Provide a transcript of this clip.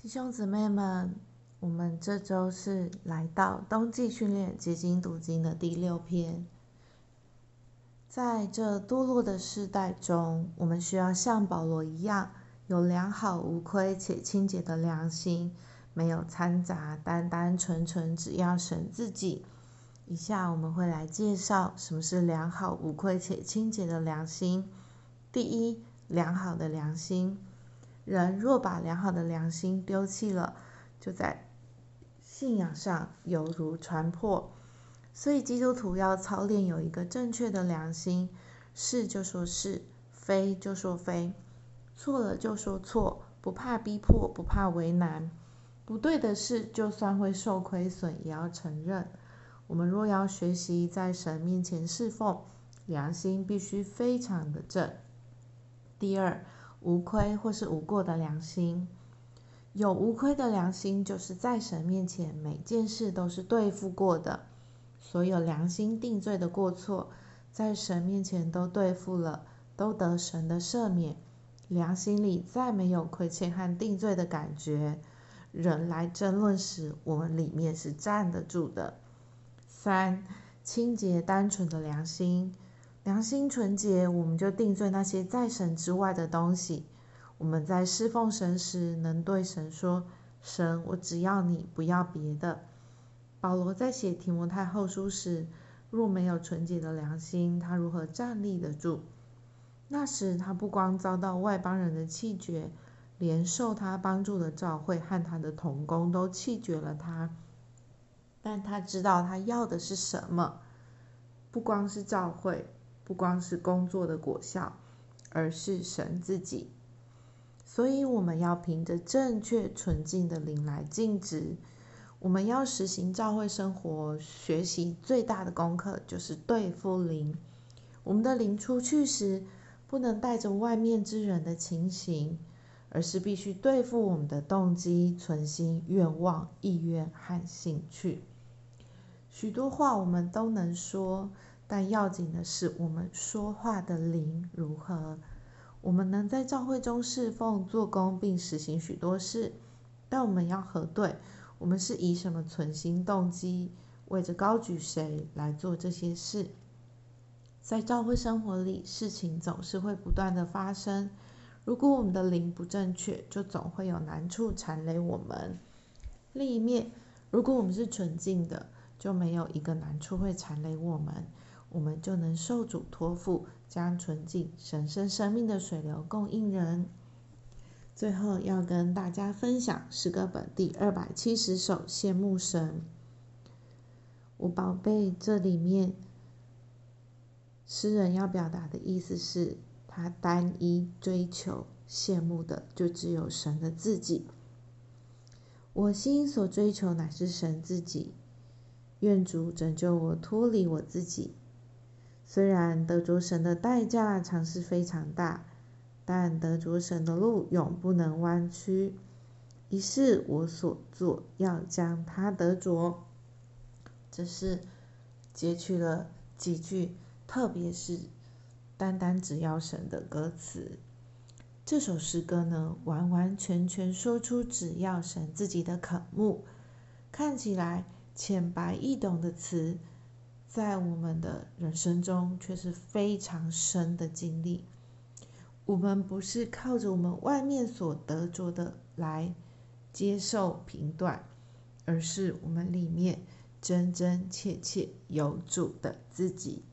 弟兄姊妹们，我们这周是来到冬季训练结晶读经的第六篇。在这堕落的世代中，我们需要像保罗一样，有良好、无亏且清洁的良心，没有掺杂，单单纯纯只要神自己。以下我们会来介绍什么是良好、无愧且清洁的良心。第一，良好的良心。人若把良好的良心丢弃了，就在信仰上犹如船破。所以基督徒要操练有一个正确的良心，是就说是，非就说非，错了就说错，不怕逼迫，不怕为难，不对的事就算会受亏损，也要承认。我们若要学习在神面前侍奉，良心必须非常的正。第二。无亏或是无过的良心，有无亏的良心，就是在神面前每件事都是对付过的，所有良心定罪的过错，在神面前都对付了，都得神的赦免，良心里再没有亏欠和定罪的感觉。人来争论时，我们里面是站得住的。三，清洁单纯的良心。良心纯洁，我们就定罪那些在神之外的东西。我们在侍奉神时，能对神说：“神，我只要你，不要别的。”保罗在写提摩太后书时，若没有纯洁的良心，他如何站立得住？那时他不光遭到外邦人的弃绝，连受他帮助的教会和他的同工都弃绝了他。但他知道他要的是什么，不光是教会。不光是工作的果效，而是神自己。所以我们要凭着正确纯净的灵来尽职。我们要实行教会生活，学习最大的功课就是对付灵。我们的灵出去时，不能带着外面之人的情形，而是必须对付我们的动机、存心、愿望、意愿和兴趣。许多话我们都能说。但要紧的是，我们说话的灵如何？我们能在教会中侍奉、做工，并实行许多事，但我们要核对，我们是以什么存心动机，为着高举谁来做这些事？在教会生活里，事情总是会不断的发生。如果我们的灵不正确，就总会有难处缠累我们。另一面，如果我们是纯净的，就没有一个难处会缠累我们。我们就能受主托付，将纯净、神圣生命的水流供应人。最后要跟大家分享诗歌本第二百七十首《羡慕神》。我宝贝，这里面诗人要表达的意思是，他单一追求、羡慕的就只有神的自己。我心所追求乃是神自己，愿主拯救我，脱离我自己。虽然得着神的代价常是非常大，但得着神的路永不能弯曲。于是我所做，要将它得着。这是截取了几句，特别是单单只要神的歌词。这首诗歌呢，完完全全说出只要神自己的渴慕。看起来浅白易懂的词。在我们的人生中，却是非常深的经历。我们不是靠着我们外面所得着的来接受评断，而是我们里面真真切切有主的自己。